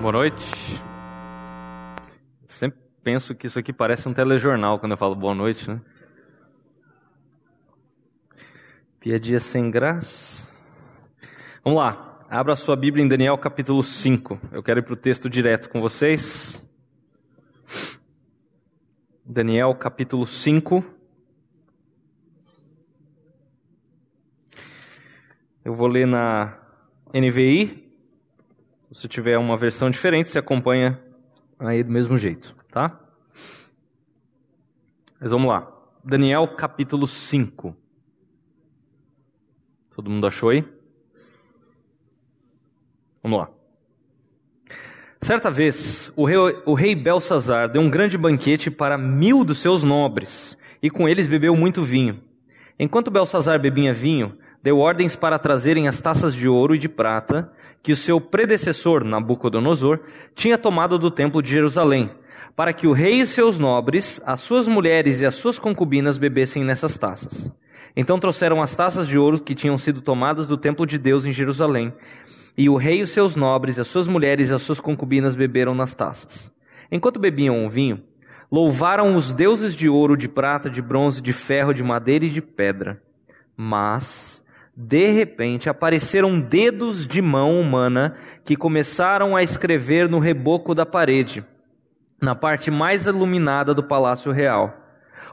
Boa noite. Sempre penso que isso aqui parece um telejornal quando eu falo boa noite, né? Piadinha sem graça. Vamos lá. Abra sua Bíblia em Daniel capítulo 5. Eu quero ir para o texto direto com vocês. Daniel capítulo 5. Eu vou ler na NVI. Se tiver uma versão diferente, você acompanha aí do mesmo jeito, tá? Mas vamos lá. Daniel capítulo 5. Todo mundo achou aí? Vamos lá. Certa vez, o rei, o rei Belsazar deu um grande banquete para mil dos seus nobres, e com eles bebeu muito vinho. Enquanto Belsazar bebia vinho, deu ordens para trazerem as taças de ouro e de prata que o seu predecessor, Nabucodonosor, tinha tomado do templo de Jerusalém, para que o rei e seus nobres, as suas mulheres e as suas concubinas bebessem nessas taças. Então trouxeram as taças de ouro que tinham sido tomadas do templo de Deus em Jerusalém, e o rei e seus nobres, as suas mulheres e as suas concubinas beberam nas taças. Enquanto bebiam o vinho, louvaram os deuses de ouro, de prata, de bronze, de ferro, de madeira e de pedra. Mas de repente apareceram dedos de mão humana que começaram a escrever no reboco da parede, na parte mais iluminada do palácio real.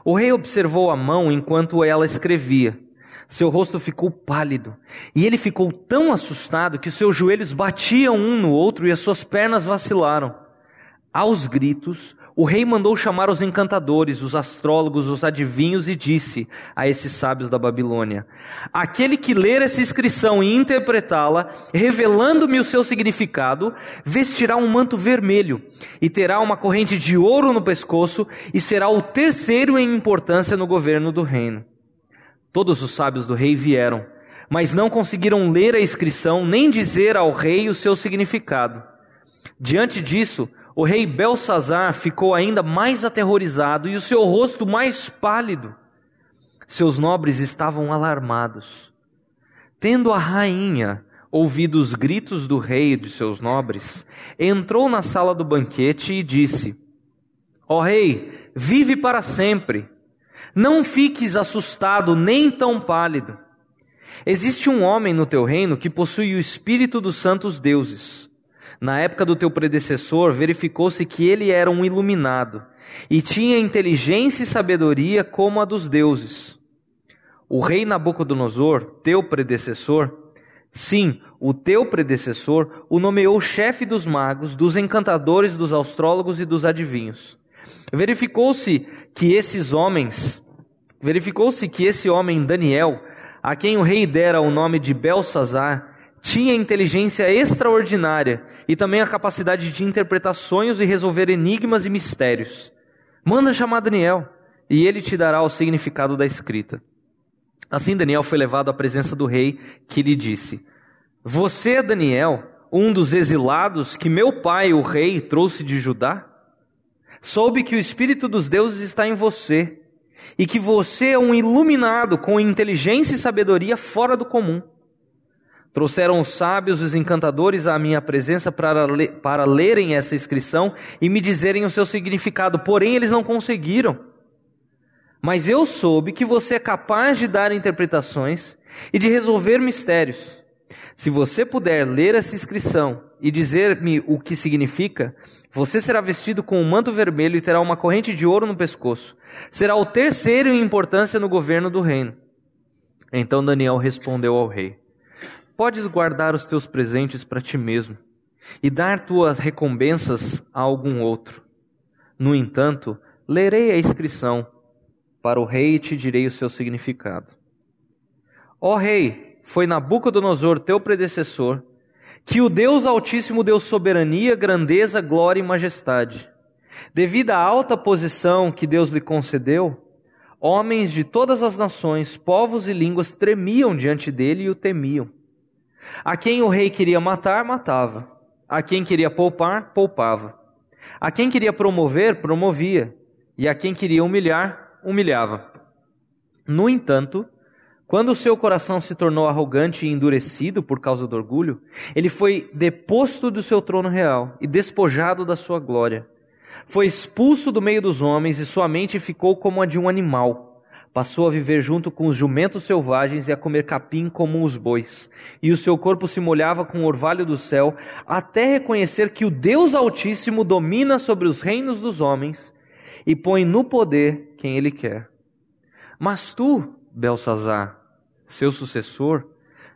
O rei observou a mão enquanto ela escrevia. Seu rosto ficou pálido, e ele ficou tão assustado que seus joelhos batiam um no outro e as suas pernas vacilaram. Aos gritos, o rei mandou chamar os encantadores, os astrólogos, os adivinhos e disse a esses sábios da Babilônia: Aquele que ler essa inscrição e interpretá-la, revelando-me o seu significado, vestirá um manto vermelho e terá uma corrente de ouro no pescoço e será o terceiro em importância no governo do reino. Todos os sábios do rei vieram, mas não conseguiram ler a inscrição nem dizer ao rei o seu significado. Diante disso, o rei Belsazar ficou ainda mais aterrorizado e o seu rosto mais pálido. Seus nobres estavam alarmados. Tendo a rainha ouvido os gritos do rei e de seus nobres, entrou na sala do banquete e disse: Ó oh, rei, vive para sempre. Não fiques assustado nem tão pálido. Existe um homem no teu reino que possui o espírito dos santos deuses. Na época do teu predecessor, verificou-se que ele era um iluminado e tinha inteligência e sabedoria como a dos deuses. O rei Nabucodonosor, teu predecessor, sim, o teu predecessor, o nomeou chefe dos magos, dos encantadores, dos astrólogos e dos adivinhos. Verificou-se que esses homens, verificou-se que esse homem Daniel, a quem o rei dera o nome de Belsazar, tinha inteligência extraordinária e também a capacidade de interpretar sonhos e resolver enigmas e mistérios. Manda chamar Daniel, e ele te dará o significado da escrita. Assim Daniel foi levado à presença do rei, que lhe disse: Você é Daniel, um dos exilados que meu pai, o rei, trouxe de Judá? Soube que o espírito dos deuses está em você, e que você é um iluminado com inteligência e sabedoria fora do comum. Trouxeram os sábios e os encantadores à minha presença para, le para lerem essa inscrição e me dizerem o seu significado, porém eles não conseguiram. Mas eu soube que você é capaz de dar interpretações e de resolver mistérios. Se você puder ler essa inscrição e dizer-me o que significa, você será vestido com um manto vermelho e terá uma corrente de ouro no pescoço. Será o terceiro em importância no governo do reino. Então Daniel respondeu ao rei: podes guardar os teus presentes para ti mesmo e dar tuas recompensas a algum outro. No entanto, lerei a inscrição para o rei e te direi o seu significado. Ó rei, foi Nabucodonosor teu predecessor, que o Deus Altíssimo deu soberania, grandeza, glória e majestade. Devido à alta posição que Deus lhe concedeu, homens de todas as nações, povos e línguas tremiam diante dele e o temiam. A quem o rei queria matar, matava. A quem queria poupar, poupava. A quem queria promover, promovia. E a quem queria humilhar, humilhava. No entanto, Quando o seu coração se tornou arrogante e endurecido por causa do orgulho, ele foi deposto do seu trono real e despojado da sua glória. Foi expulso do meio dos homens e sua mente ficou como a de um animal. Passou a viver junto com os jumentos selvagens e a comer capim como os bois. E o seu corpo se molhava com o orvalho do céu, até reconhecer que o Deus Altíssimo domina sobre os reinos dos homens e põe no poder quem ele quer. Mas tu, Belsazar, seu sucessor,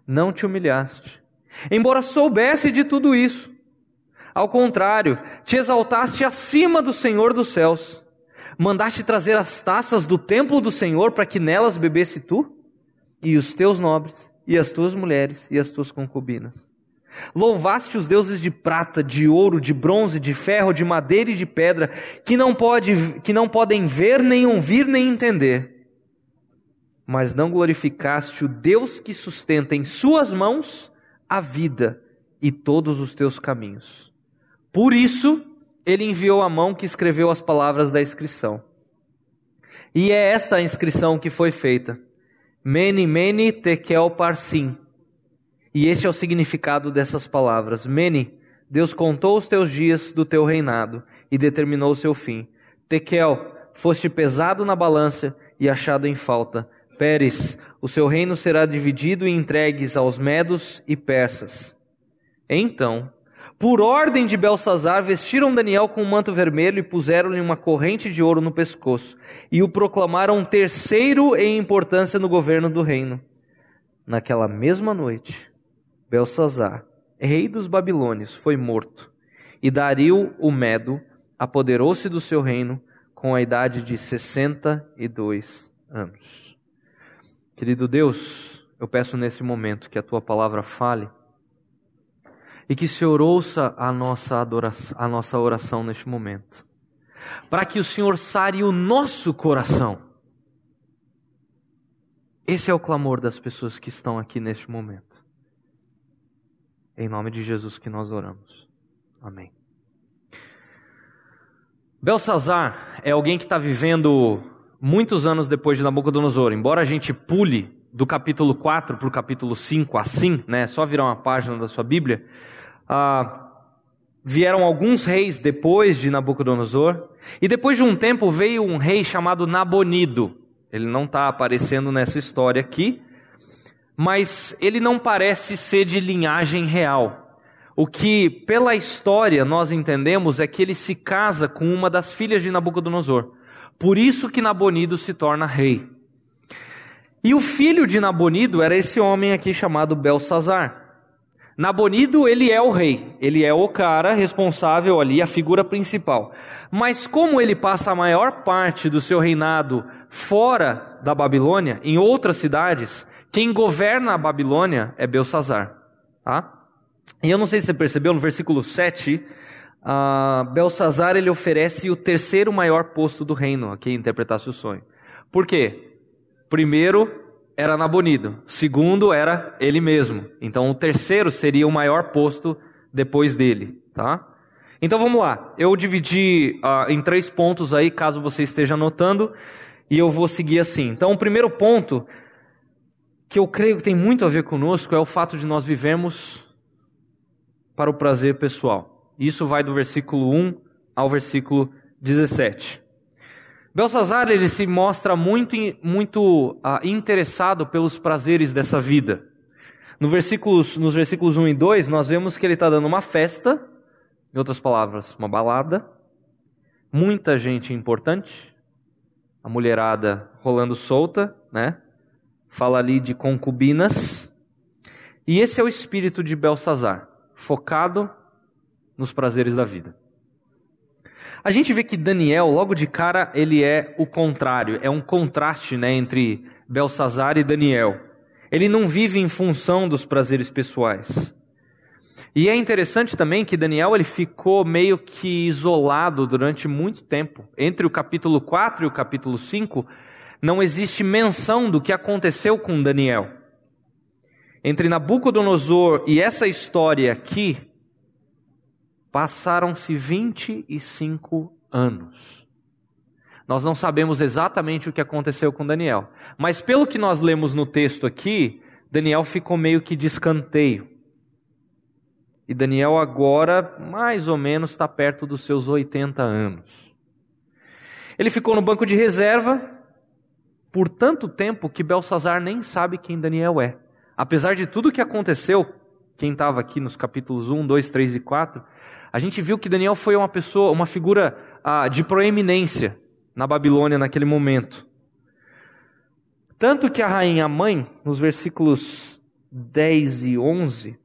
não te humilhaste, embora soubesse de tudo isso. Ao contrário, te exaltaste acima do Senhor dos céus. Mandaste trazer as taças do templo do Senhor para que nelas bebesse tu, e os teus nobres, e as tuas mulheres, e as tuas concubinas. Louvaste os deuses de prata, de ouro, de bronze, de ferro, de madeira e de pedra, que não, pode, que não podem ver, nem ouvir, nem entender mas não glorificaste o Deus que sustenta em suas mãos a vida e todos os teus caminhos. Por isso, ele enviou a mão que escreveu as palavras da inscrição. E é esta a inscrição que foi feita. Mene, mene, tekel, parsim. E este é o significado dessas palavras. Mene, Deus contou os teus dias do teu reinado e determinou o seu fim. Tekel, foste pesado na balança e achado em falta. Pérez, o seu reino será dividido e entregues aos medos e persas. Então, por ordem de Belsazar, vestiram Daniel com um manto vermelho e puseram-lhe uma corrente de ouro no pescoço, e o proclamaram terceiro em importância no governo do reino. Naquela mesma noite, Belsazar, rei dos babilônios, foi morto, e Dario o Medo apoderou-se do seu reino com a idade de sessenta e dois anos. Querido Deus, eu peço nesse momento que a tua palavra fale e que o Senhor ouça a nossa, adoração, a nossa oração neste momento, para que o Senhor sare o nosso coração. Esse é o clamor das pessoas que estão aqui neste momento. Em nome de Jesus que nós oramos. Amém. Belsazar é alguém que está vivendo muitos anos depois de Nabucodonosor, embora a gente pule do capítulo 4 para o capítulo 5 assim, né, só virar uma página da sua Bíblia, ah, vieram alguns reis depois de Nabucodonosor, e depois de um tempo veio um rei chamado Nabonido. Ele não está aparecendo nessa história aqui, mas ele não parece ser de linhagem real. O que, pela história, nós entendemos é que ele se casa com uma das filhas de Nabucodonosor. Por isso que Nabonido se torna rei. E o filho de Nabonido era esse homem aqui chamado Belsazar. Nabonido, ele é o rei, ele é o cara responsável ali, a figura principal. Mas como ele passa a maior parte do seu reinado fora da Babilônia, em outras cidades, quem governa a Babilônia é Belsazar. Tá? E eu não sei se você percebeu, no versículo 7, uh, Belsazar ele oferece o terceiro maior posto do reino a quem interpretasse o sonho. Por quê? Primeiro era Nabonido, segundo era ele mesmo. Então o terceiro seria o maior posto depois dele, tá? Então vamos lá. Eu dividi uh, em três pontos aí, caso você esteja anotando, e eu vou seguir assim. Então o primeiro ponto que eu creio que tem muito a ver conosco é o fato de nós vivemos para o prazer pessoal. Isso vai do versículo 1 ao versículo 17. Belsazar ele se mostra muito, muito uh, interessado pelos prazeres dessa vida. No versículos, nos versículos 1 e 2, nós vemos que ele está dando uma festa, em outras palavras, uma balada, muita gente importante, a mulherada rolando solta, né? Fala ali de concubinas. E esse é o espírito de Belsazar, focado nos prazeres da vida. A gente vê que Daniel, logo de cara, ele é o contrário, é um contraste né, entre Belsazar e Daniel. Ele não vive em função dos prazeres pessoais. E é interessante também que Daniel ele ficou meio que isolado durante muito tempo. Entre o capítulo 4 e o capítulo 5, não existe menção do que aconteceu com Daniel. Entre Nabucodonosor e essa história aqui, Passaram-se 25 anos. Nós não sabemos exatamente o que aconteceu com Daniel. Mas pelo que nós lemos no texto aqui, Daniel ficou meio que de escanteio. E Daniel agora, mais ou menos, está perto dos seus 80 anos. Ele ficou no banco de reserva por tanto tempo que Belsazar nem sabe quem Daniel é. Apesar de tudo o que aconteceu, quem estava aqui nos capítulos 1, 2, 3 e 4, a gente viu que Daniel foi uma pessoa, uma figura ah, de proeminência na Babilônia naquele momento. Tanto que a rainha mãe, nos versículos 10 e 11,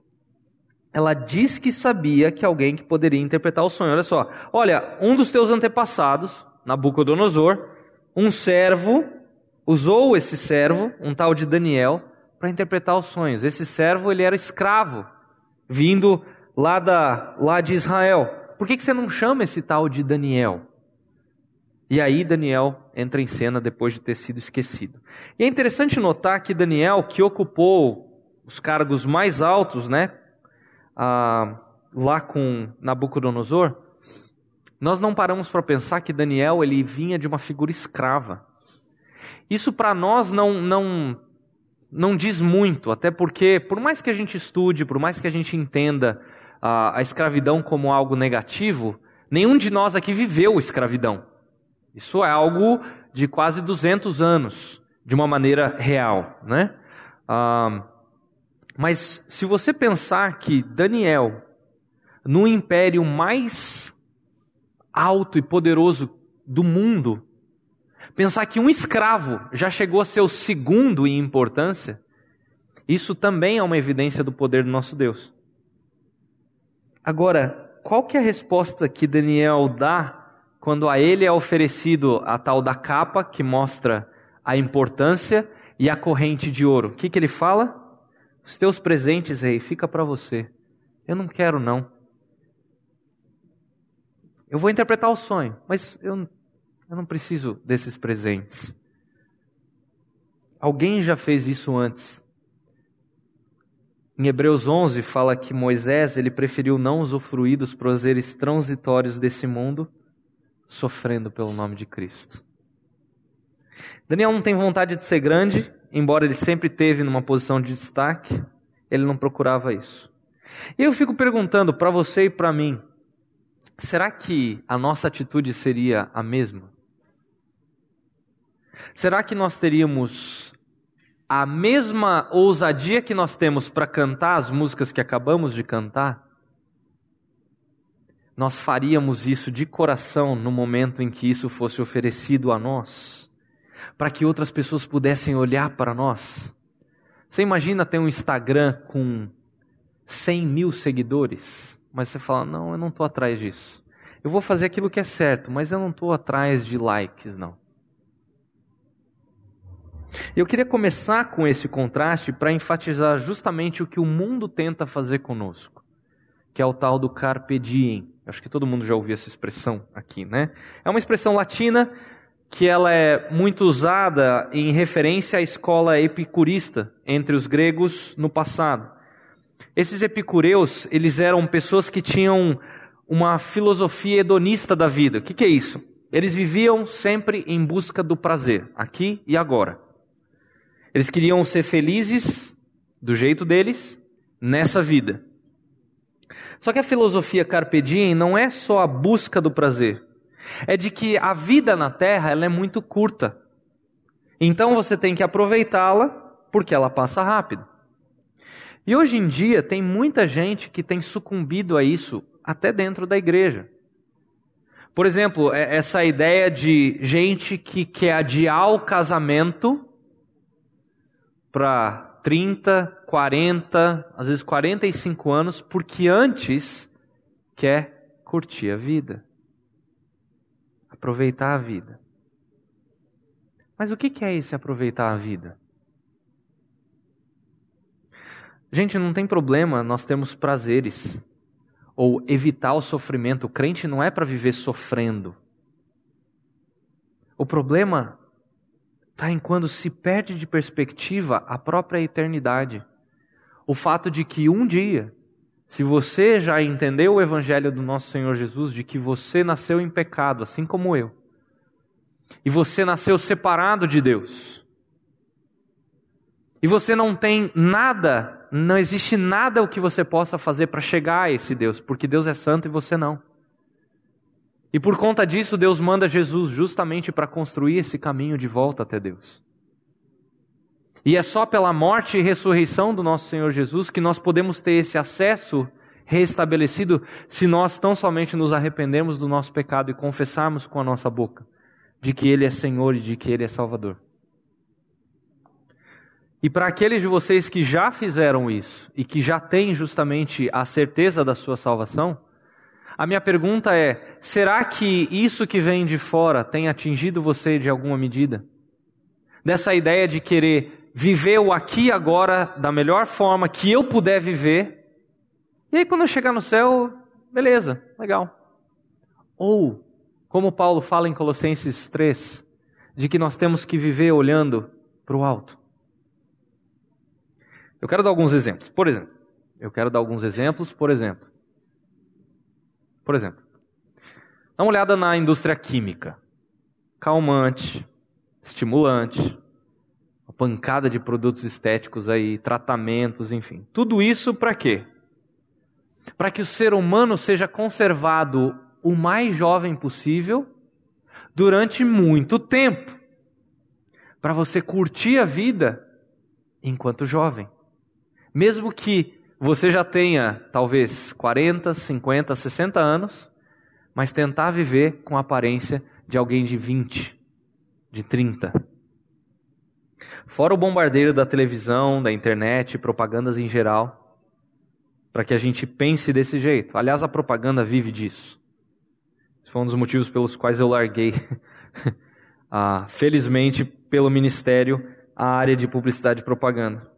ela diz que sabia que alguém que poderia interpretar o sonho. Olha só, olha, um dos teus antepassados, Nabucodonosor, um servo, usou esse servo, um tal de Daniel, para interpretar os sonhos. Esse servo, ele era escravo, vindo lá, da, lá de Israel. Por que, que você não chama esse tal de Daniel? E aí Daniel entra em cena depois de ter sido esquecido. E é interessante notar que Daniel, que ocupou os cargos mais altos, né, ah, lá com Nabucodonosor, nós não paramos para pensar que Daniel ele vinha de uma figura escrava. Isso para nós não, não, não diz muito, até porque, por mais que a gente estude, por mais que a gente entenda a, a escravidão como algo negativo, nenhum de nós aqui viveu escravidão. Isso é algo de quase 200 anos, de uma maneira real, né? Ah, mas se você pensar que Daniel, no império mais alto e poderoso do mundo, pensar que um escravo já chegou a ser o segundo em importância, isso também é uma evidência do poder do nosso Deus. Agora, qual que é a resposta que Daniel dá quando a ele é oferecido a tal da capa que mostra a importância e a corrente de ouro? O que, que ele fala? Os teus presentes, rei, fica para você. Eu não quero não. Eu vou interpretar o sonho, mas eu, eu não preciso desses presentes. Alguém já fez isso antes. Em Hebreus 11 fala que Moisés ele preferiu não usufruir dos prazeres transitórios desse mundo, sofrendo pelo nome de Cristo. Daniel não tem vontade de ser grande, embora ele sempre teve numa posição de destaque, ele não procurava isso. E eu fico perguntando para você e para mim, será que a nossa atitude seria a mesma? Será que nós teríamos a mesma ousadia que nós temos para cantar as músicas que acabamos de cantar, nós faríamos isso de coração no momento em que isso fosse oferecido a nós, para que outras pessoas pudessem olhar para nós. Você imagina ter um Instagram com 100 mil seguidores, mas você fala: não, eu não estou atrás disso. Eu vou fazer aquilo que é certo, mas eu não estou atrás de likes, não. Eu queria começar com esse contraste para enfatizar justamente o que o mundo tenta fazer conosco, que é o tal do carpe diem. Acho que todo mundo já ouviu essa expressão aqui, né? É uma expressão latina que ela é muito usada em referência à escola epicurista entre os gregos no passado. Esses epicureus, eles eram pessoas que tinham uma filosofia hedonista da vida. O que, que é isso? Eles viviam sempre em busca do prazer, aqui e agora. Eles queriam ser felizes do jeito deles nessa vida. Só que a filosofia carpe diem não é só a busca do prazer. É de que a vida na terra ela é muito curta. Então você tem que aproveitá-la porque ela passa rápido. E hoje em dia tem muita gente que tem sucumbido a isso até dentro da igreja. Por exemplo, é, essa ideia de gente que quer adiar o casamento para 30, 40, às vezes 45 anos, porque antes quer curtir a vida, aproveitar a vida. Mas o que é esse aproveitar a vida? Gente, não tem problema nós temos prazeres ou evitar o sofrimento. O crente não é para viver sofrendo. O problema está em quando se perde de perspectiva a própria eternidade. O fato de que um dia, se você já entendeu o evangelho do nosso Senhor Jesus, de que você nasceu em pecado, assim como eu, e você nasceu separado de Deus. E você não tem nada, não existe nada o que você possa fazer para chegar a esse Deus, porque Deus é santo e você não. E por conta disso, Deus manda Jesus justamente para construir esse caminho de volta até Deus. E é só pela morte e ressurreição do nosso Senhor Jesus que nós podemos ter esse acesso restabelecido se nós tão somente nos arrependermos do nosso pecado e confessarmos com a nossa boca de que Ele é Senhor e de que Ele é Salvador. E para aqueles de vocês que já fizeram isso e que já têm justamente a certeza da sua salvação, a minha pergunta é: será que isso que vem de fora tem atingido você de alguma medida? Dessa ideia de querer viver o aqui e agora da melhor forma que eu puder viver, e aí quando eu chegar no céu, beleza, legal. Ou, como Paulo fala em Colossenses 3, de que nós temos que viver olhando para o alto. Eu quero dar alguns exemplos. Por exemplo, eu quero dar alguns exemplos, por exemplo. Por exemplo, dá uma olhada na indústria química. Calmante, estimulante, uma pancada de produtos estéticos aí, tratamentos, enfim. Tudo isso para quê? Para que o ser humano seja conservado o mais jovem possível durante muito tempo. Para você curtir a vida enquanto jovem. Mesmo que você já tenha talvez 40, 50, 60 anos, mas tentar viver com a aparência de alguém de 20, de 30. Fora o bombardeio da televisão, da internet, propagandas em geral, para que a gente pense desse jeito. Aliás, a propaganda vive disso. Esse foi um dos motivos pelos quais eu larguei, ah, felizmente, pelo ministério, a área de publicidade e propaganda.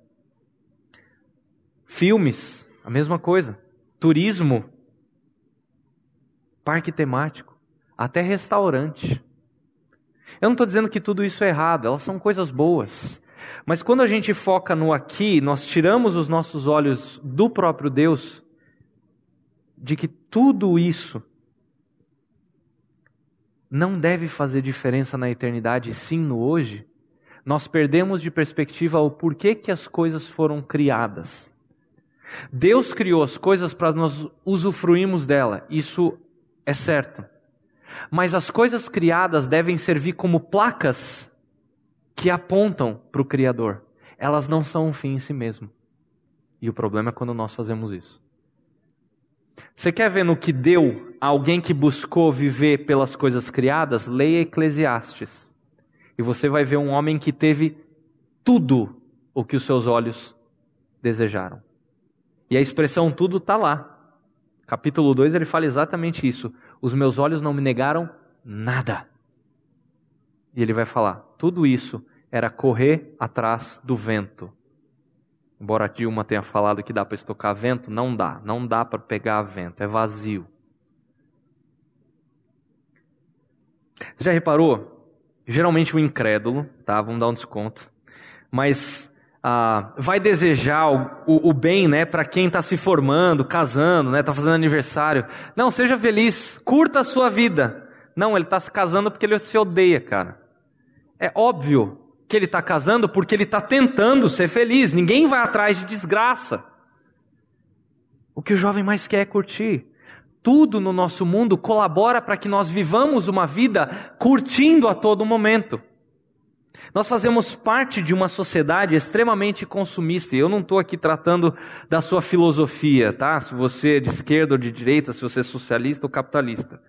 Filmes, a mesma coisa. Turismo, parque temático, até restaurante. Eu não estou dizendo que tudo isso é errado, elas são coisas boas. Mas quando a gente foca no aqui, nós tiramos os nossos olhos do próprio Deus, de que tudo isso não deve fazer diferença na eternidade, sim no hoje, nós perdemos de perspectiva o porquê que as coisas foram criadas. Deus criou as coisas para nós usufruirmos dela, isso é certo. Mas as coisas criadas devem servir como placas que apontam para o Criador. Elas não são um fim em si mesmo. E o problema é quando nós fazemos isso. Você quer ver no que deu alguém que buscou viver pelas coisas criadas? Leia Eclesiastes. E você vai ver um homem que teve tudo o que os seus olhos desejaram. E a expressão tudo está lá. Capítulo 2 ele fala exatamente isso. Os meus olhos não me negaram nada. E ele vai falar: tudo isso era correr atrás do vento. Embora Dilma tenha falado que dá para estocar vento, não dá. Não dá para pegar vento, é vazio. Você já reparou? Geralmente o incrédulo, tá? Vamos dar um desconto. Mas ah, vai desejar o, o bem né, para quem está se formando, casando, está né, tá fazendo aniversário. Não, seja feliz, curta a sua vida. Não, ele está se casando porque ele se odeia, cara. É óbvio que ele está casando porque ele está tentando ser feliz. Ninguém vai atrás de desgraça. O que o jovem mais quer é curtir. Tudo no nosso mundo colabora para que nós vivamos uma vida curtindo a todo momento. Nós fazemos parte de uma sociedade extremamente consumista, e eu não estou aqui tratando da sua filosofia, tá? Se você é de esquerda ou de direita, se você é socialista ou capitalista.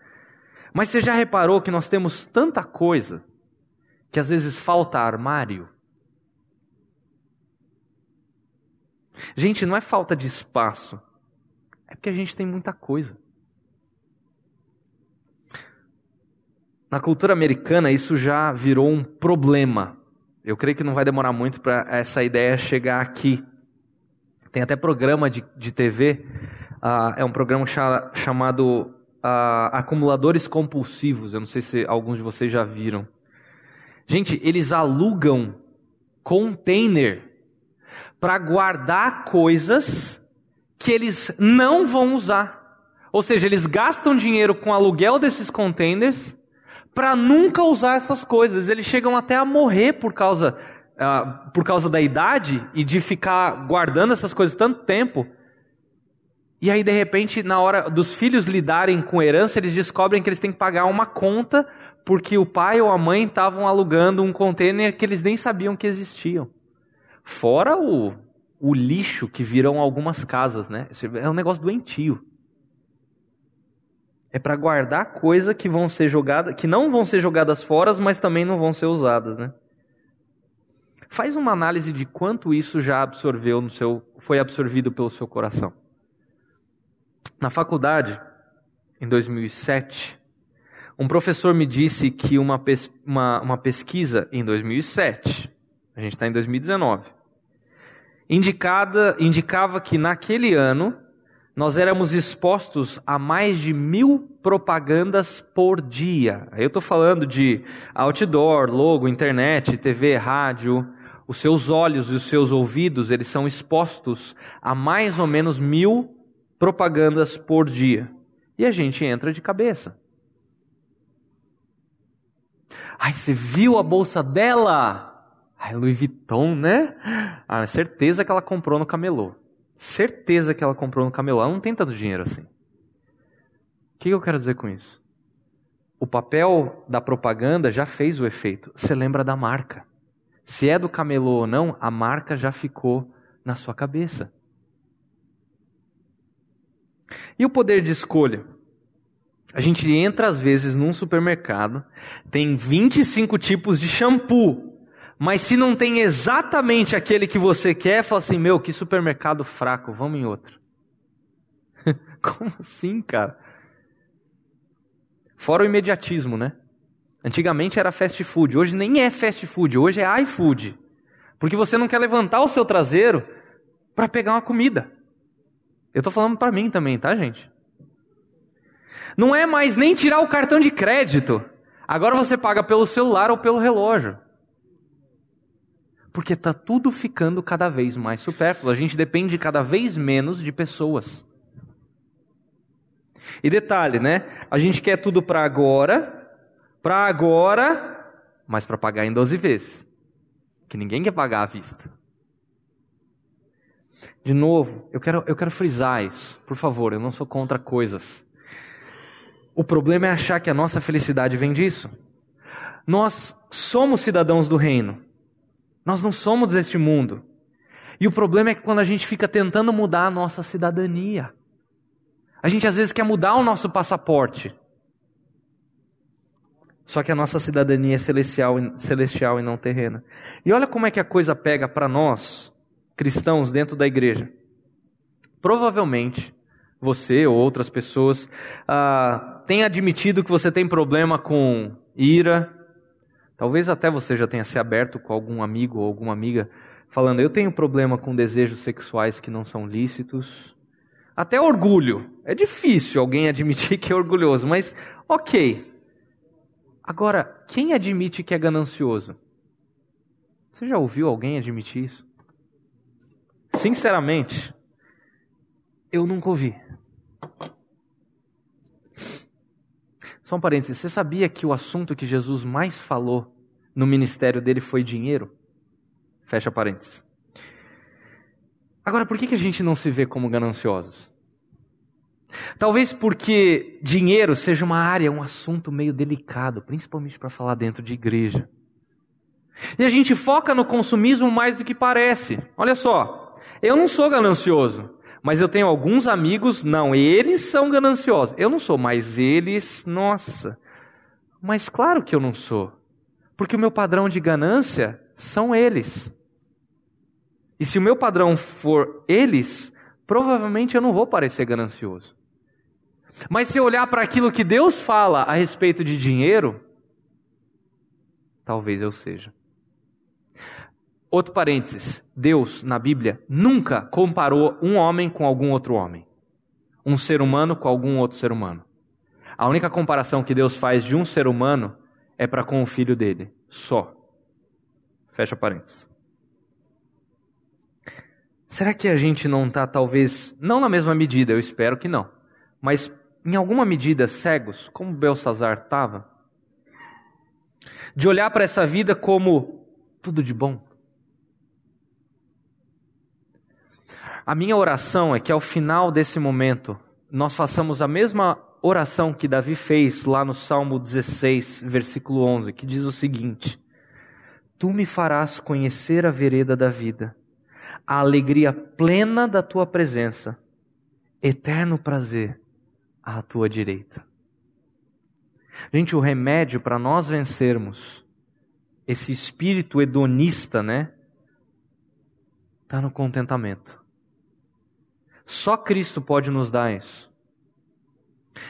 Mas você já reparou que nós temos tanta coisa que às vezes falta armário? Gente, não é falta de espaço, é porque a gente tem muita coisa. Na cultura americana, isso já virou um problema. Eu creio que não vai demorar muito para essa ideia chegar aqui. Tem até programa de, de TV, uh, ah, é um programa cha, chamado uh, Acumuladores Compulsivos. Eu não sei se alguns de vocês já viram. Gente, eles alugam container para guardar coisas que eles não vão usar. Ou seja, eles gastam dinheiro com aluguel desses containers para nunca usar essas coisas. Eles chegam até a morrer por causa, uh, por causa da idade e de ficar guardando essas coisas tanto tempo. E aí, de repente, na hora dos filhos lidarem com herança, eles descobrem que eles têm que pagar uma conta porque o pai ou a mãe estavam alugando um container que eles nem sabiam que existiam. Fora o, o lixo que viram algumas casas, né? É um negócio doentio. É para guardar coisa que vão ser jogadas, que não vão ser jogadas fora, mas também não vão ser usadas, né? Faz uma análise de quanto isso já absorveu no seu, foi absorvido pelo seu coração. Na faculdade, em 2007, um professor me disse que uma, pes uma, uma pesquisa em 2007, a gente está em 2019, indicada, indicava que naquele ano nós éramos expostos a mais de mil propagandas por dia. Eu estou falando de outdoor, logo, internet, TV, rádio. Os seus olhos e os seus ouvidos, eles são expostos a mais ou menos mil propagandas por dia. E a gente entra de cabeça. Ai, você viu a bolsa dela? Ai, Louis Vuitton, né? Ah, certeza que ela comprou no camelô. Certeza que ela comprou no camelô. Ela não tem tanto dinheiro assim. O que eu quero dizer com isso? O papel da propaganda já fez o efeito. Você lembra da marca. Se é do camelô ou não, a marca já ficou na sua cabeça. E o poder de escolha? A gente entra às vezes num supermercado, tem 25 tipos de shampoo, mas se não tem exatamente aquele que você quer, fala assim: meu, que supermercado fraco, vamos em outro. Como assim, cara? Fora o imediatismo, né? Antigamente era fast food, hoje nem é fast food, hoje é iFood. Porque você não quer levantar o seu traseiro para pegar uma comida. Eu tô falando para mim também, tá, gente? Não é mais nem tirar o cartão de crédito. Agora você paga pelo celular ou pelo relógio. Porque está tudo ficando cada vez mais supérfluo. A gente depende cada vez menos de pessoas. E detalhe, né? A gente quer tudo para agora, para agora, mas para pagar em 12 vezes. Que ninguém quer pagar à vista. De novo, eu quero, eu quero frisar isso. Por favor, eu não sou contra coisas. O problema é achar que a nossa felicidade vem disso. Nós somos cidadãos do reino. Nós não somos deste mundo. E o problema é que quando a gente fica tentando mudar a nossa cidadania, a gente às vezes quer mudar o nosso passaporte. Só que a nossa cidadania é celestial, celestial e não terrena. E olha como é que a coisa pega para nós, cristãos, dentro da igreja. Provavelmente, você ou outras pessoas ah, admitido que você tem problema com ira. Talvez até você já tenha se aberto com algum amigo ou alguma amiga falando: Eu tenho problema com desejos sexuais que não são lícitos. Até orgulho. É difícil alguém admitir que é orgulhoso, mas ok. Agora, quem admite que é ganancioso? Você já ouviu alguém admitir isso? Sinceramente, eu nunca ouvi. Só um parênteses, você sabia que o assunto que Jesus mais falou no ministério dele foi dinheiro? Fecha parênteses. Agora, por que, que a gente não se vê como gananciosos? Talvez porque dinheiro seja uma área, um assunto meio delicado, principalmente para falar dentro de igreja. E a gente foca no consumismo mais do que parece. Olha só, eu não sou ganancioso. Mas eu tenho alguns amigos, não, eles são gananciosos. Eu não sou, mas eles, nossa. Mas claro que eu não sou. Porque o meu padrão de ganância são eles. E se o meu padrão for eles, provavelmente eu não vou parecer ganancioso. Mas se eu olhar para aquilo que Deus fala a respeito de dinheiro, talvez eu seja. Outro parênteses: Deus, na Bíblia, nunca comparou um homem com algum outro homem, um ser humano com algum outro ser humano. A única comparação que Deus faz de um ser humano é para com o filho dele, só. Fecha parênteses. Será que a gente não está, talvez, não na mesma medida, eu espero que não, mas em alguma medida cegos, como Belsazar estava? de olhar para essa vida como tudo de bom. A minha oração é que ao final desse momento nós façamos a mesma oração que Davi fez lá no Salmo 16, versículo 11, que diz o seguinte: Tu me farás conhecer a vereda da vida, a alegria plena da tua presença, eterno prazer à tua direita. Gente, o remédio para nós vencermos esse espírito hedonista, né? Está no contentamento. Só Cristo pode nos dar isso.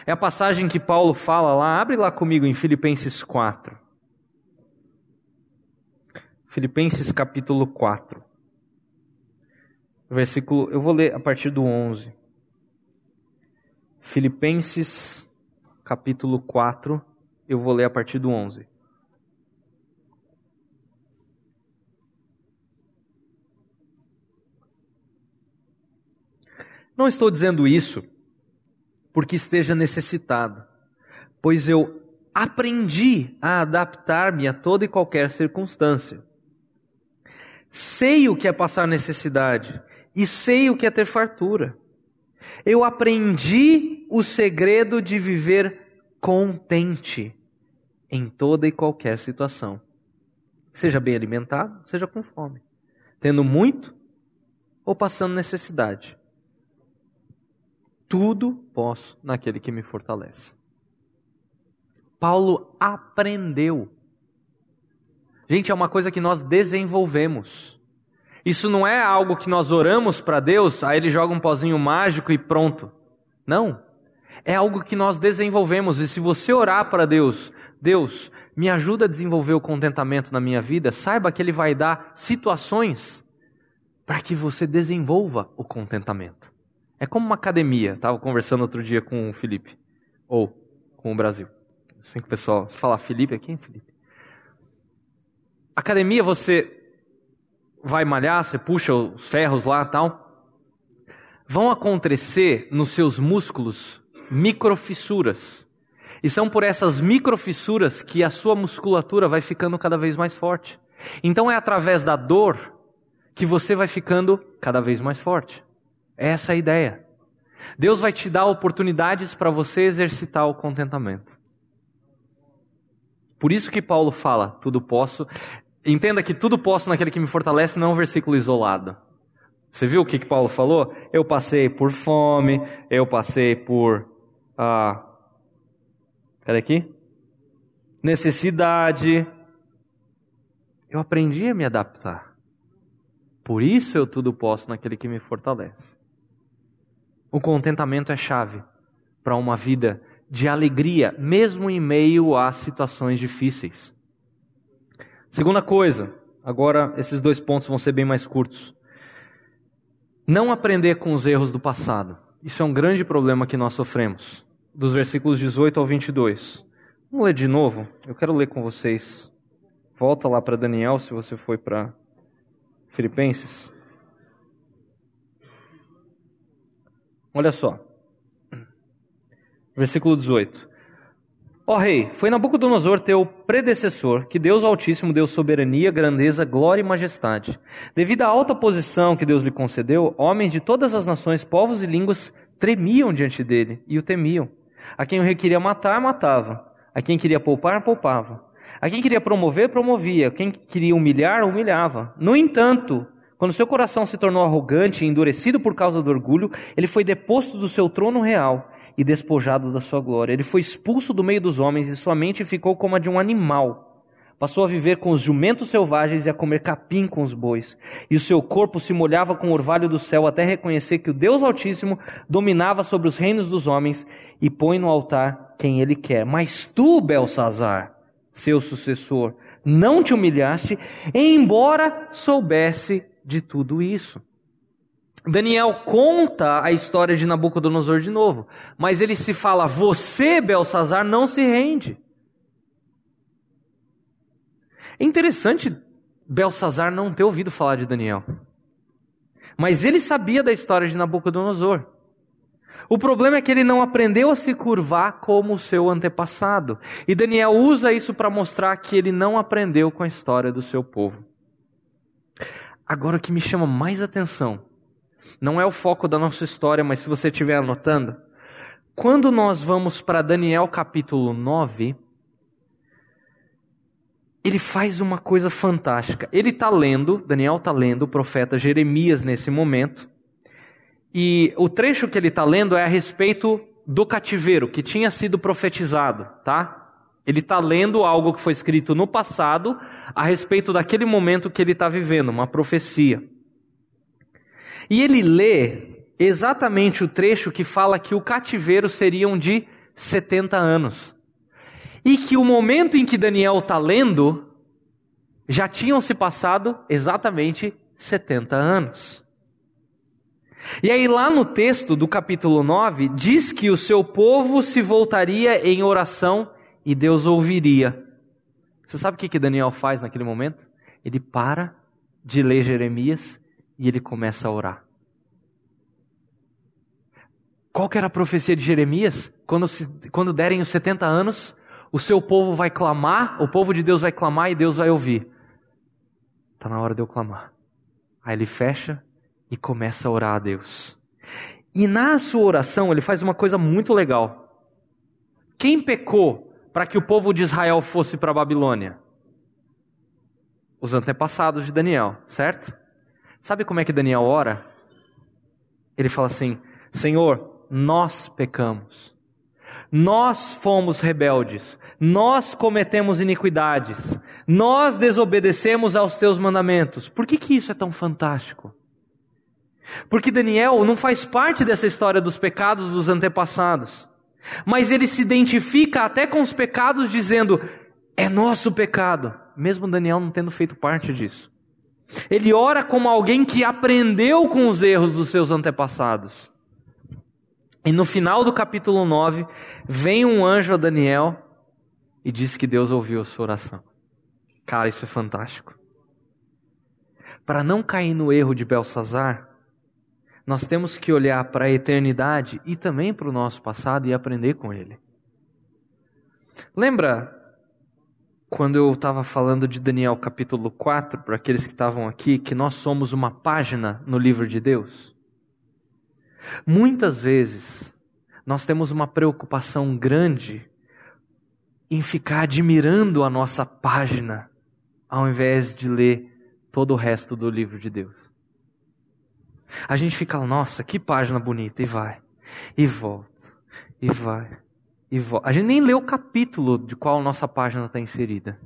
É a passagem que Paulo fala lá, abre lá comigo em Filipenses 4. Filipenses capítulo 4. Versículo, eu vou ler a partir do 11. Filipenses capítulo 4, eu vou ler a partir do 11. Não estou dizendo isso porque esteja necessitado, pois eu aprendi a adaptar-me a toda e qualquer circunstância. Sei o que é passar necessidade e sei o que é ter fartura. Eu aprendi o segredo de viver contente em toda e qualquer situação. Seja bem alimentado, seja com fome, tendo muito ou passando necessidade. Tudo posso naquele que me fortalece. Paulo aprendeu. Gente, é uma coisa que nós desenvolvemos. Isso não é algo que nós oramos para Deus, aí ele joga um pozinho mágico e pronto. Não. É algo que nós desenvolvemos. E se você orar para Deus, Deus, me ajuda a desenvolver o contentamento na minha vida, saiba que Ele vai dar situações para que você desenvolva o contentamento. É como uma academia. Estava conversando outro dia com o Felipe. Ou com o Brasil. Assim que o pessoal fala Felipe, é quem é Felipe? Academia, você vai malhar, você puxa os ferros lá tal. Vão acontecer nos seus músculos microfissuras. E são por essas microfissuras que a sua musculatura vai ficando cada vez mais forte. Então é através da dor que você vai ficando cada vez mais forte. Essa é a ideia. Deus vai te dar oportunidades para você exercitar o contentamento. Por isso que Paulo fala, tudo posso. Entenda que tudo posso naquele que me fortalece não é um versículo isolado. Você viu o que, que Paulo falou? Eu passei por fome, eu passei por. Ah, cadê aqui? Necessidade. Eu aprendi a me adaptar. Por isso eu tudo posso naquele que me fortalece. O contentamento é chave para uma vida de alegria, mesmo em meio a situações difíceis. Segunda coisa, agora esses dois pontos vão ser bem mais curtos. Não aprender com os erros do passado. Isso é um grande problema que nós sofremos. Dos versículos 18 ao 22. Vamos ler de novo? Eu quero ler com vocês. Volta lá para Daniel, se você foi para Filipenses. Olha só. Versículo 18. Ó rei, foi Nabucodonosor teu predecessor que Deus Altíssimo deu soberania, grandeza, glória e majestade. Devido à alta posição que Deus lhe concedeu, homens de todas as nações, povos e línguas tremiam diante dele e o temiam. A quem o queria matar, matava. A quem queria poupar, poupava. A quem queria promover, promovia. A quem queria humilhar, humilhava. No entanto, quando seu coração se tornou arrogante e endurecido por causa do orgulho, ele foi deposto do seu trono real e despojado da sua glória. Ele foi expulso do meio dos homens e sua mente ficou como a de um animal. Passou a viver com os jumentos selvagens e a comer capim com os bois. E o seu corpo se molhava com o orvalho do céu até reconhecer que o Deus Altíssimo dominava sobre os reinos dos homens e põe no altar quem ele quer. Mas tu, Belsazar, seu sucessor, não te humilhaste, embora soubesse de tudo isso. Daniel conta a história de Nabucodonosor de novo, mas ele se fala: Você, Belsazar, não se rende. É interessante Belsazar não ter ouvido falar de Daniel, mas ele sabia da história de Nabucodonosor. O problema é que ele não aprendeu a se curvar como o seu antepassado. E Daniel usa isso para mostrar que ele não aprendeu com a história do seu povo. Agora o que me chama mais atenção não é o foco da nossa história, mas se você estiver anotando, quando nós vamos para Daniel capítulo 9, ele faz uma coisa fantástica. Ele está lendo, Daniel está lendo o profeta Jeremias nesse momento, e o trecho que ele está lendo é a respeito do cativeiro que tinha sido profetizado, tá? Ele está lendo algo que foi escrito no passado a respeito daquele momento que ele está vivendo, uma profecia. E ele lê exatamente o trecho que fala que o cativeiro seriam de 70 anos. E que o momento em que Daniel está lendo, já tinham se passado exatamente 70 anos. E aí, lá no texto do capítulo 9, diz que o seu povo se voltaria em oração e Deus ouviria. Você sabe o que, que Daniel faz naquele momento? Ele para de ler Jeremias e ele começa a orar. Qual que era a profecia de Jeremias? Quando, se, quando derem os 70 anos, o seu povo vai clamar, o povo de Deus vai clamar e Deus vai ouvir. Está na hora de eu clamar. Aí ele fecha e começa a orar a Deus. E na sua oração ele faz uma coisa muito legal. Quem pecou para que o povo de Israel fosse para a Babilônia? Os antepassados de Daniel, certo? Sabe como é que Daniel ora? Ele fala assim: Senhor, nós pecamos. Nós fomos rebeldes, nós cometemos iniquidades, nós desobedecemos aos teus mandamentos. Por que, que isso é tão fantástico? Porque Daniel não faz parte dessa história dos pecados dos antepassados, mas ele se identifica até com os pecados, dizendo: é nosso pecado, mesmo Daniel não tendo feito parte disso. Ele ora como alguém que aprendeu com os erros dos seus antepassados. E no final do capítulo 9, vem um anjo a Daniel e diz que Deus ouviu a sua oração. Cara, isso é fantástico. Para não cair no erro de Belsazar, nós temos que olhar para a eternidade e também para o nosso passado e aprender com ele. Lembra quando eu estava falando de Daniel capítulo 4, para aqueles que estavam aqui, que nós somos uma página no livro de Deus? Muitas vezes, nós temos uma preocupação grande em ficar admirando a nossa página, ao invés de ler todo o resto do livro de Deus. A gente fica, nossa, que página bonita, e vai, e volta, e vai, e volta. A gente nem lê o capítulo de qual nossa página está inserida.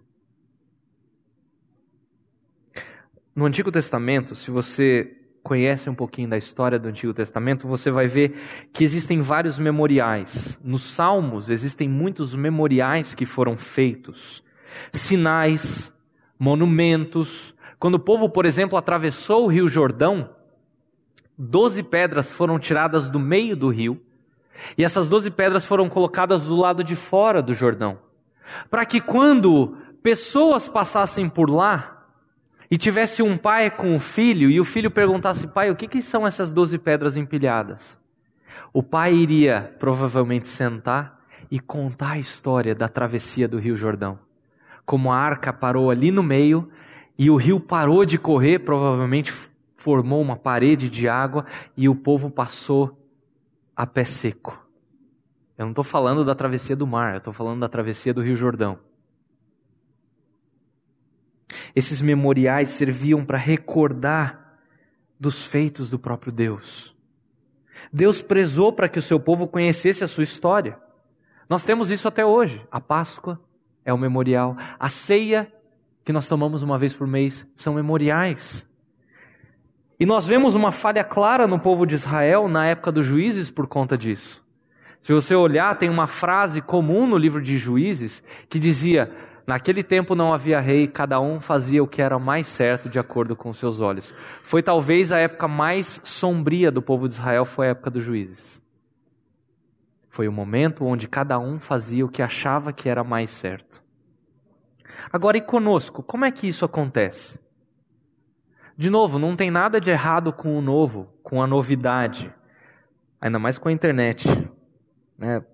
No Antigo Testamento, se você conhece um pouquinho da história do Antigo Testamento, você vai ver que existem vários memoriais. Nos Salmos existem muitos memoriais que foram feitos, sinais, monumentos. Quando o povo, por exemplo, atravessou o Rio Jordão, doze pedras foram tiradas do meio do rio, e essas doze pedras foram colocadas do lado de fora do Jordão, para que quando pessoas passassem por lá, e tivesse um pai com o filho, e o filho perguntasse, pai, o que, que são essas doze pedras empilhadas? O pai iria provavelmente sentar e contar a história da travessia do Rio Jordão. Como a arca parou ali no meio e o rio parou de correr, provavelmente formou uma parede de água e o povo passou a pé seco. Eu não estou falando da travessia do mar, eu estou falando da travessia do Rio Jordão. Esses memoriais serviam para recordar dos feitos do próprio Deus. Deus prezou para que o seu povo conhecesse a sua história. Nós temos isso até hoje. A Páscoa é o memorial. A ceia que nós tomamos uma vez por mês são memoriais. E nós vemos uma falha clara no povo de Israel na época dos juízes por conta disso. Se você olhar, tem uma frase comum no livro de Juízes que dizia: Naquele tempo não havia rei, cada um fazia o que era mais certo de acordo com seus olhos. Foi talvez a época mais sombria do povo de Israel, foi a época dos juízes. Foi o momento onde cada um fazia o que achava que era mais certo. Agora, e conosco, como é que isso acontece? De novo, não tem nada de errado com o novo, com a novidade. ainda mais com a internet. Né?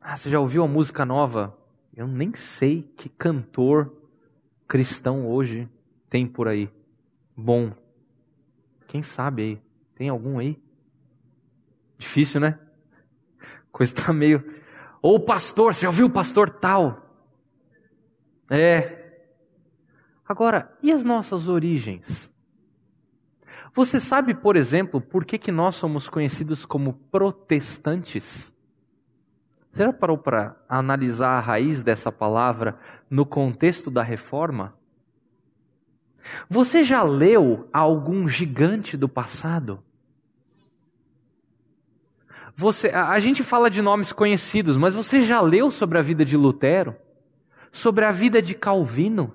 Ah, você já ouviu a música nova? Eu nem sei que cantor cristão hoje tem por aí. Bom. Quem sabe aí? Tem algum aí? Difícil, né? Coisa tá meio. Ou o pastor, você já ouviu o pastor tal? É. Agora, e as nossas origens? Você sabe, por exemplo, por que, que nós somos conhecidos como protestantes? Você já parou para analisar a raiz dessa palavra no contexto da reforma? Você já leu algum gigante do passado? Você, a, a gente fala de nomes conhecidos, mas você já leu sobre a vida de Lutero? Sobre a vida de Calvino?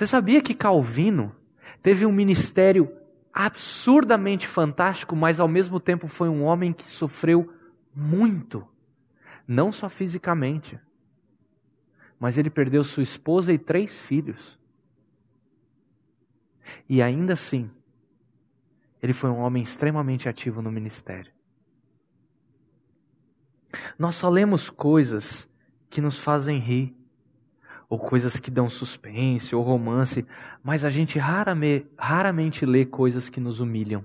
Você sabia que Calvino teve um ministério absurdamente fantástico, mas ao mesmo tempo foi um homem que sofreu muito, não só fisicamente, mas ele perdeu sua esposa e três filhos. E ainda assim, ele foi um homem extremamente ativo no ministério. Nós só lemos coisas que nos fazem rir, ou coisas que dão suspense ou romance, mas a gente raramente, lê coisas que nos humilham,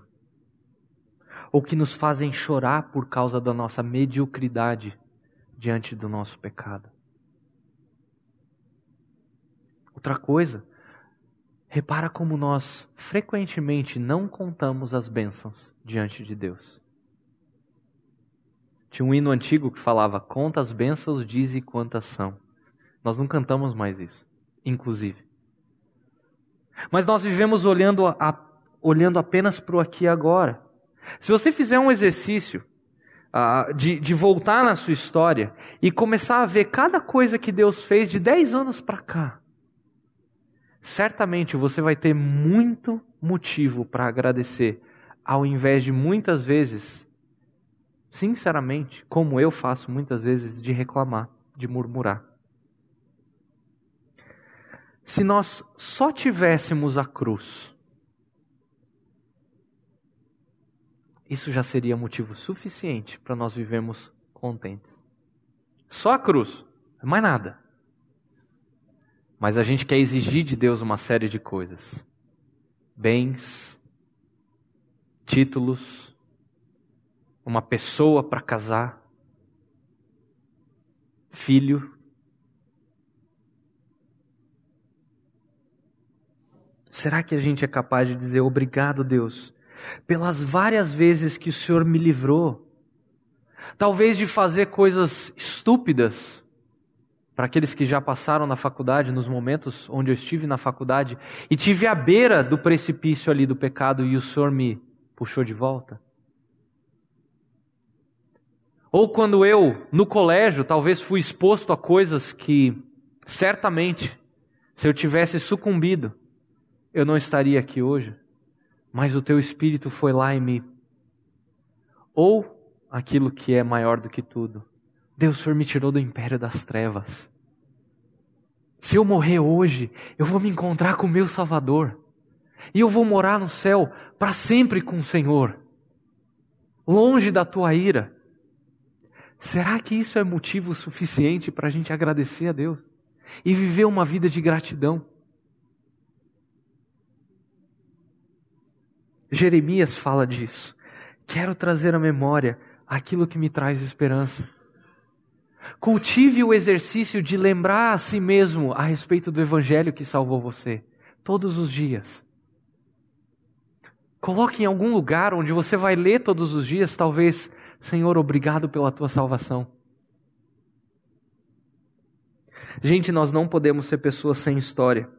ou que nos fazem chorar por causa da nossa mediocridade diante do nosso pecado. Outra coisa, repara como nós frequentemente não contamos as bênçãos diante de Deus. Tinha um hino antigo que falava: Conta as bênçãos, dize quantas são. Nós não cantamos mais isso, inclusive. Mas nós vivemos olhando, a, olhando apenas para o aqui e agora. Se você fizer um exercício uh, de, de voltar na sua história e começar a ver cada coisa que Deus fez de 10 anos para cá, certamente você vai ter muito motivo para agradecer, ao invés de muitas vezes sinceramente, como eu faço muitas vezes, de reclamar, de murmurar. Se nós só tivéssemos a cruz, isso já seria motivo suficiente para nós vivermos contentes. Só a cruz, mais nada. Mas a gente quer exigir de Deus uma série de coisas: bens, títulos, uma pessoa para casar, filho. Será que a gente é capaz de dizer obrigado, Deus, pelas várias vezes que o Senhor me livrou? Talvez de fazer coisas estúpidas, para aqueles que já passaram na faculdade, nos momentos onde eu estive na faculdade e tive à beira do precipício ali do pecado e o Senhor me puxou de volta. Ou quando eu, no colégio, talvez fui exposto a coisas que, certamente, se eu tivesse sucumbido, eu não estaria aqui hoje. Mas o teu espírito foi lá em mim. Ou aquilo que é maior do que tudo. Deus, o Senhor me tirou do império das trevas. Se eu morrer hoje, eu vou me encontrar com o meu Salvador. E eu vou morar no céu para sempre com o Senhor. Longe da tua ira. Será que isso é motivo suficiente para a gente agradecer a Deus e viver uma vida de gratidão? Jeremias fala disso. Quero trazer à memória aquilo que me traz esperança. Cultive o exercício de lembrar a si mesmo a respeito do Evangelho que salvou você, todos os dias. Coloque em algum lugar onde você vai ler todos os dias, talvez Senhor, obrigado pela tua salvação. Gente, nós não podemos ser pessoas sem história.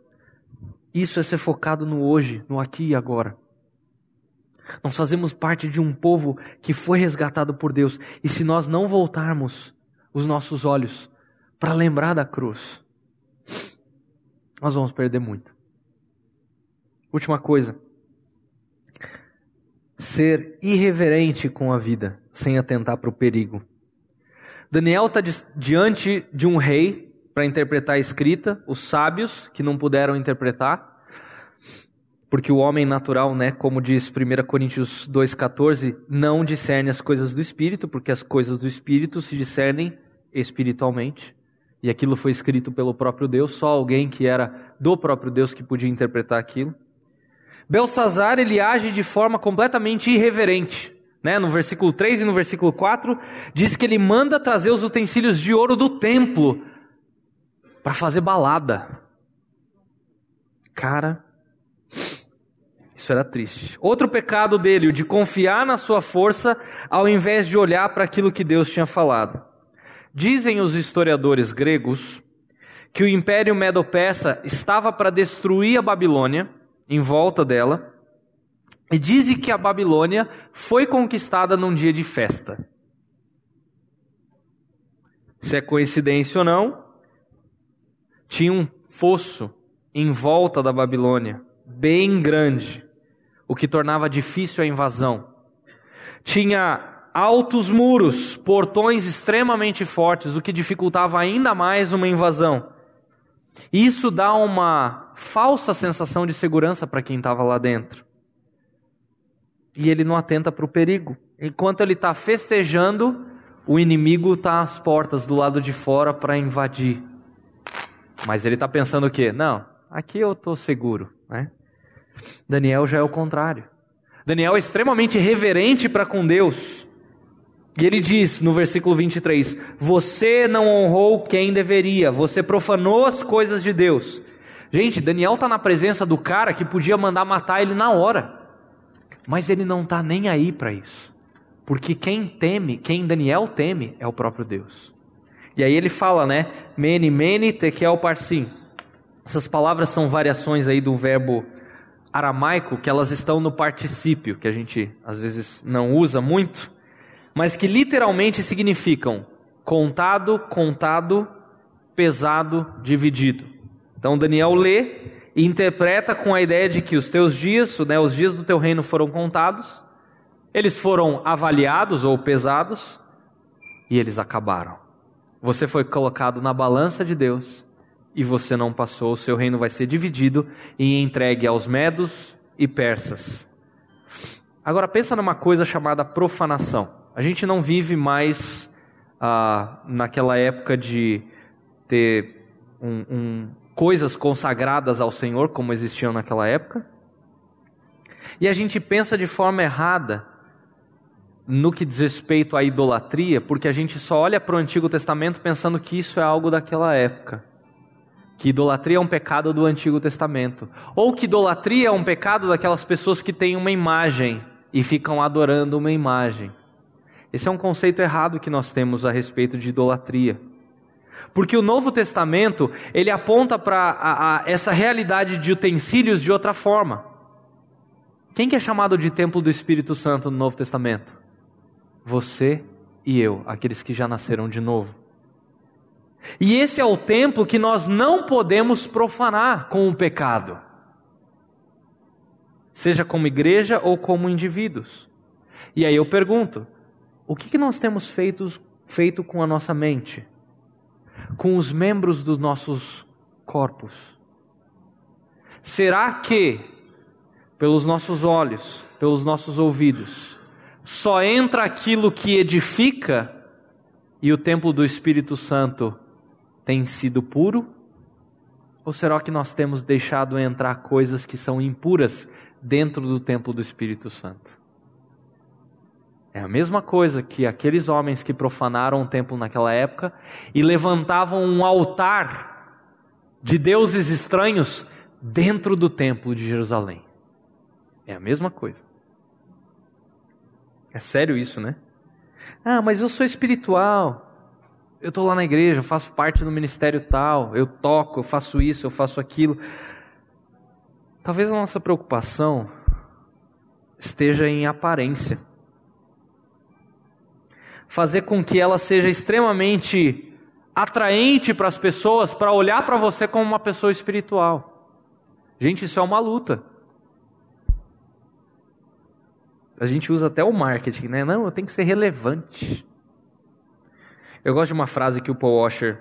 Isso é ser focado no hoje, no aqui e agora. Nós fazemos parte de um povo que foi resgatado por Deus. E se nós não voltarmos os nossos olhos para lembrar da cruz, nós vamos perder muito. Última coisa ser irreverente com a vida, sem atentar para o perigo. Daniel está diante de um rei para interpretar a escrita, os sábios que não puderam interpretar, Porque o homem natural, né, como diz 1 Coríntios 2,14, não discerne as coisas do Espírito, porque as coisas do Espírito se discernem espiritualmente. E aquilo foi escrito pelo próprio Deus, só alguém que era do próprio Deus que podia interpretar aquilo. Belsazar, ele age de forma completamente irreverente. Né? No versículo 3 e no versículo 4, diz que ele manda trazer os utensílios de ouro do templo para fazer balada. Cara, isso era triste. Outro pecado dele, o de confiar na sua força ao invés de olhar para aquilo que Deus tinha falado. Dizem os historiadores gregos que o Império Medo-Persa estava para destruir a Babilônia, em volta dela, e dizem que a Babilônia foi conquistada num dia de festa. Se é coincidência ou não, tinha um fosso em volta da Babilônia, bem grande, o que tornava difícil a invasão. Tinha altos muros, portões extremamente fortes, o que dificultava ainda mais uma invasão. Isso dá uma falsa sensação de segurança para quem estava lá dentro. E ele não atenta para o perigo. Enquanto ele está festejando, o inimigo está às portas do lado de fora para invadir. Mas ele está pensando o quê? Não, aqui eu estou seguro. Né? Daniel já é o contrário. Daniel é extremamente reverente para com Deus. E ele diz no versículo 23: Você não honrou quem deveria, você profanou as coisas de Deus. Gente, Daniel está na presença do cara que podia mandar matar ele na hora, mas ele não está nem aí para isso, porque quem teme, quem Daniel teme, é o próprio Deus. E aí ele fala, né? Mene, mene, tekel, parsim. Essas palavras são variações aí do verbo aramaico que elas estão no particípio, que a gente às vezes não usa muito mas que literalmente significam contado, contado, pesado, dividido. Então Daniel lê e interpreta com a ideia de que os teus dias, né, os dias do teu reino foram contados, eles foram avaliados ou pesados e eles acabaram. Você foi colocado na balança de Deus e você não passou, o seu reino vai ser dividido e entregue aos medos e persas. Agora pensa numa coisa chamada profanação. A gente não vive mais ah, naquela época de ter um, um, coisas consagradas ao Senhor, como existiam naquela época. E a gente pensa de forma errada no que diz respeito à idolatria, porque a gente só olha para o Antigo Testamento pensando que isso é algo daquela época. Que idolatria é um pecado do Antigo Testamento. Ou que idolatria é um pecado daquelas pessoas que têm uma imagem e ficam adorando uma imagem. Esse é um conceito errado que nós temos a respeito de idolatria. Porque o Novo Testamento, ele aponta para essa realidade de utensílios de outra forma. Quem que é chamado de templo do Espírito Santo no Novo Testamento? Você e eu, aqueles que já nasceram de novo. E esse é o templo que nós não podemos profanar com o pecado. Seja como igreja ou como indivíduos. E aí eu pergunto: o que, nós temos feito, feito com a nossa mente? Com os membros dos nossos corpos? Será que, pelos nossos olhos, pelos nossos ouvidos, só entra aquilo que edifica e o templo do Espírito Santo tem sido puro? Ou será que nós temos deixado entrar coisas que são impuras dentro do templo do Espírito Santo? É a mesma coisa que aqueles homens que profanaram o templo naquela época e levantavam um altar de deuses estranhos dentro do templo de Jerusalém. É a mesma coisa. É sério isso, né? Ah, mas eu sou espiritual. Eu estou lá na igreja, eu faço parte do ministério tal, eu toco, eu faço isso, eu faço aquilo. Talvez a nossa preocupação esteja em aparência fazer com que ela seja extremamente atraente para as pessoas, para olhar para você como uma pessoa espiritual. Gente, isso é uma luta. A gente usa até o marketing, né? Não, eu tenho que ser relevante. Eu gosto de uma frase que o Paul Washer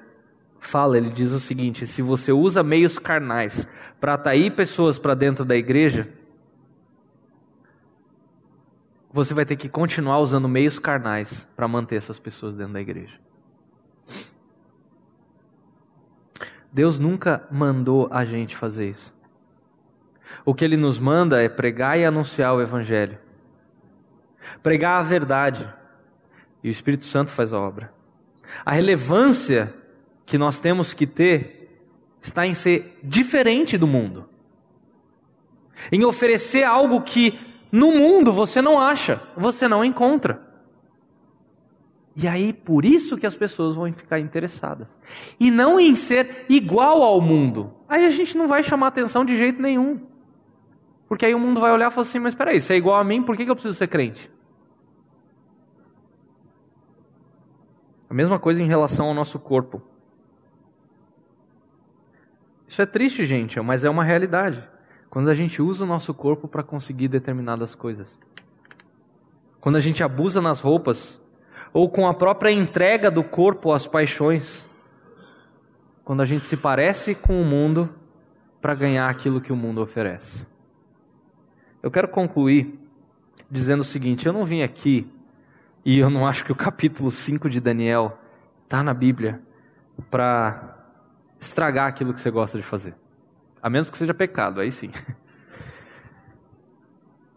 fala, ele diz o seguinte: se você usa meios carnais para atrair pessoas para dentro da igreja, você vai ter que continuar usando meios carnais para manter essas pessoas dentro da igreja. Deus nunca mandou a gente fazer isso. O que ele nos manda é pregar e anunciar o evangelho. Pregar a verdade. E o Espírito Santo faz a obra. A relevância que nós temos que ter está em ser diferente do mundo. Em oferecer algo que no mundo você não acha, você não encontra. E aí, por isso que as pessoas vão ficar interessadas. E não em ser igual ao mundo. Aí a gente não vai chamar atenção de jeito nenhum. Porque aí o mundo vai olhar e falar assim: mas espera aí, se é igual a mim, por que eu preciso ser crente? Mesma coisa em relação ao nosso corpo. Isso é triste, gente, mas é uma realidade. Quando a gente usa o nosso corpo para conseguir determinadas coisas. Quando a gente abusa nas roupas, ou com a própria entrega do corpo às paixões. Quando a gente se parece com o mundo para ganhar aquilo que o mundo oferece. Eu quero concluir dizendo o seguinte: eu não vim aqui e eu não acho que o capítulo 5 de Daniel está na Bíblia para estragar aquilo que você gosta de fazer. A menos que seja pecado, aí sim.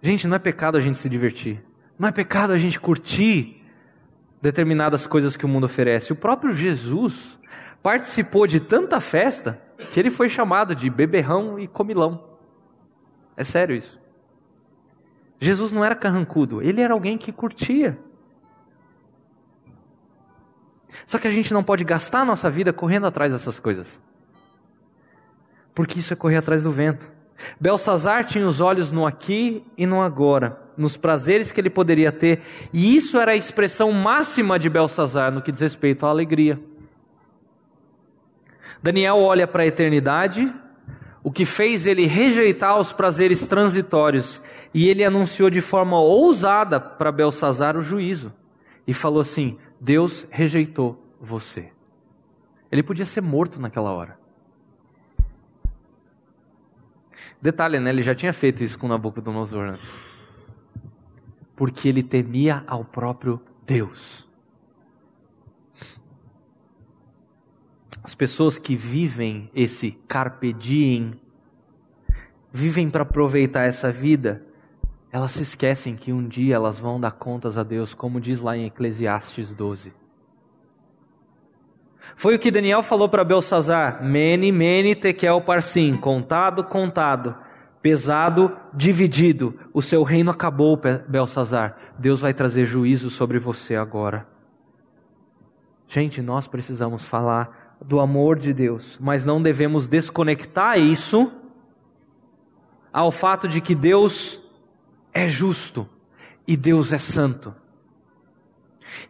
Gente, não é pecado a gente se divertir. Não é pecado a gente curtir determinadas coisas que o mundo oferece. O próprio Jesus participou de tanta festa que ele foi chamado de beberrão e comilão. É sério isso. Jesus não era carrancudo, ele era alguém que curtia. Só que a gente não pode gastar a nossa vida correndo atrás dessas coisas. Porque isso é correr atrás do vento. Belsazar tinha os olhos no aqui e no agora, nos prazeres que ele poderia ter, e isso era a expressão máxima de Belsazar no que diz respeito à alegria. Daniel olha para a eternidade, o que fez ele rejeitar os prazeres transitórios, e ele anunciou de forma ousada para Belsazar o juízo, e falou assim: Deus rejeitou você. Ele podia ser morto naquela hora. Detalhe, né? Ele já tinha feito isso com Nabucodonosor antes. Porque ele temia ao próprio Deus. As pessoas que vivem esse carpe diem, vivem para aproveitar essa vida, elas se esquecem que um dia elas vão dar contas a Deus, como diz lá em Eclesiastes 12. Foi o que Daniel falou para Belsazar: Mene, mene, tekel, parsim. Contado, contado. Pesado, dividido. O seu reino acabou, Belsazar. Deus vai trazer juízo sobre você agora. Gente, nós precisamos falar do amor de Deus, mas não devemos desconectar isso ao fato de que Deus é justo e Deus é santo.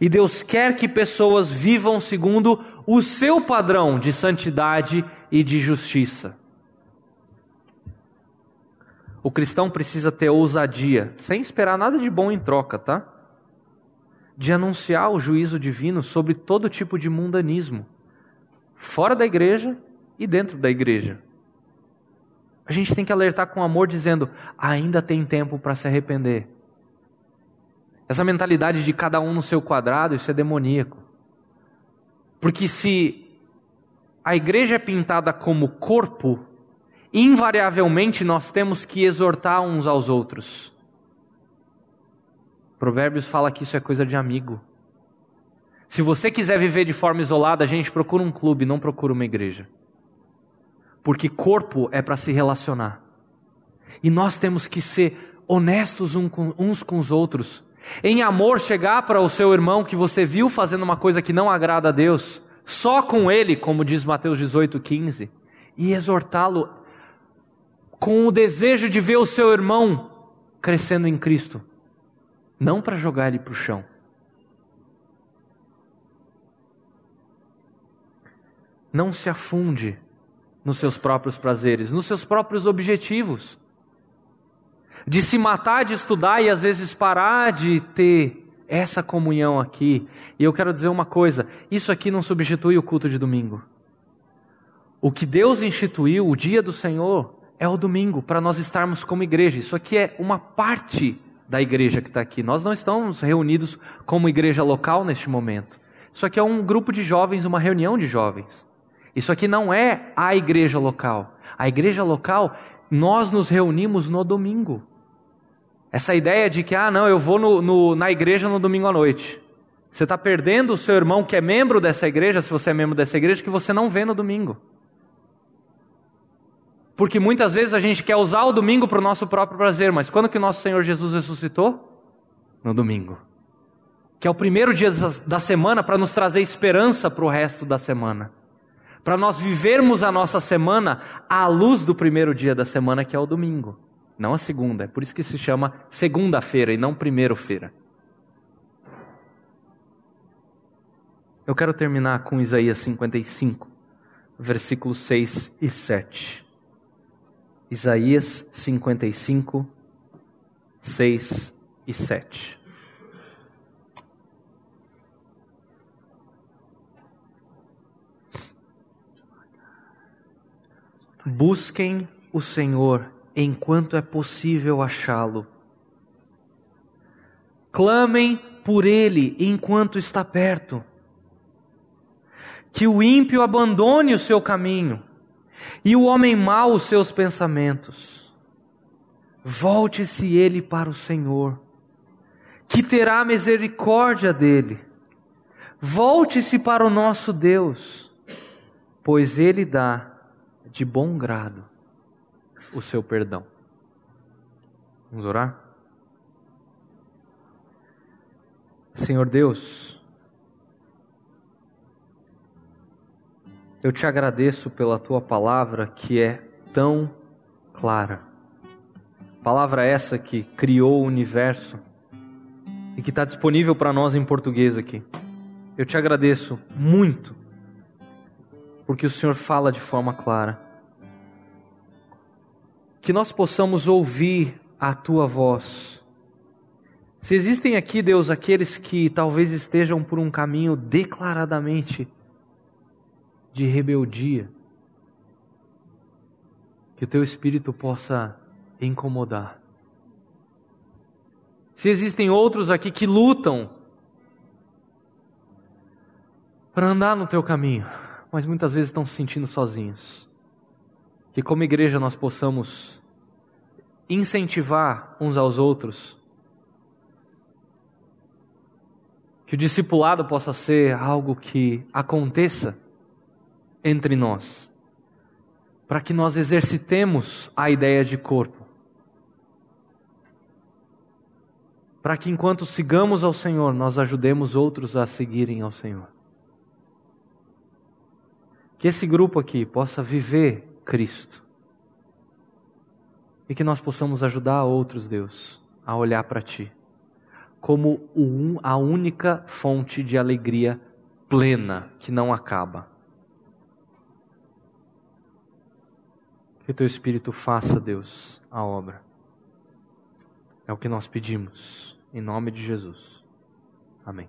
E Deus quer que pessoas vivam segundo o seu padrão de santidade e de justiça. O cristão precisa ter ousadia, sem esperar nada de bom em troca, tá? De anunciar o juízo divino sobre todo tipo de mundanismo, fora da igreja e dentro da igreja. A gente tem que alertar com amor, dizendo: ainda tem tempo para se arrepender. Essa mentalidade de cada um no seu quadrado, isso é demoníaco. Porque se a igreja é pintada como corpo, invariavelmente nós temos que exortar uns aos outros. Provérbios fala que isso é coisa de amigo. Se você quiser viver de forma isolada, a gente procura um clube, não procura uma igreja. Porque corpo é para se relacionar. E nós temos que ser honestos uns com os outros em amor, chegar para o seu irmão que você viu fazendo uma coisa que não agrada a Deus, só com ele, como diz Mateus 18,15, e exortá-lo com o desejo de ver o seu irmão crescendo em Cristo, não para jogar ele para o chão. Não se afunde nos seus próprios prazeres, nos seus próprios objetivos de se matar de estudar e às vezes parar de ter essa comunhão aqui. E eu quero dizer uma coisa: isso aqui não substitui o culto de domingo. O que Deus instituiu, o dia do Senhor, é o domingo, para nós estarmos como igreja. Isso aqui é uma parte da igreja que está aqui. Nós não estamos reunidos como igreja local neste momento. Isso aqui é um grupo de jovens, uma reunião de jovens. Isso aqui não é a igreja local. A igreja local, nós nos reunimos no domingo. Essa ideia de que, ah, não, eu vou no, no, na igreja no domingo à noite. Você está perdendo o seu irmão que é membro dessa igreja, se você é membro dessa igreja, que você não vê no domingo. Porque muitas vezes a gente quer usar o domingo para o nosso próprio prazer, mas quando que nosso Senhor Jesus ressuscitou? No domingo. Que é o primeiro dia da semana para nos trazer esperança para o resto da semana. Para nós vivermos a nossa semana à luz do primeiro dia da semana, que é o domingo. Não a segunda. É por isso que se chama segunda-feira e não primeiro-feira. Eu quero terminar com Isaías 55, versículos 6 e 7. Isaías 55, 6 e 7. Busquem o Senhor enquanto é possível achá-lo. Clamem por Ele enquanto está perto que o ímpio abandone o seu caminho e o homem mau os seus pensamentos. Volte-se ele para o Senhor, que terá misericórdia dele. Volte-se para o nosso Deus, pois ele dá de bom grado o seu perdão. Vamos orar? Senhor Deus, Eu te agradeço pela tua palavra que é tão clara. Palavra essa que criou o universo e que está disponível para nós em português aqui. Eu te agradeço muito porque o Senhor fala de forma clara. Que nós possamos ouvir a tua voz. Se existem aqui, Deus, aqueles que talvez estejam por um caminho declaradamente de rebeldia, que o teu espírito possa incomodar. Se existem outros aqui que lutam para andar no teu caminho, mas muitas vezes estão se sentindo sozinhos, que como igreja nós possamos incentivar uns aos outros, que o discipulado possa ser algo que aconteça entre nós, para que nós exercitemos a ideia de corpo, para que enquanto sigamos ao Senhor, nós ajudemos outros a seguirem ao Senhor. Que esse grupo aqui possa viver Cristo. E que nós possamos ajudar outros, Deus, a olhar para Ti como a única fonte de alegria plena que não acaba. Que teu Espírito faça, Deus, a obra. É o que nós pedimos, em nome de Jesus. Amém.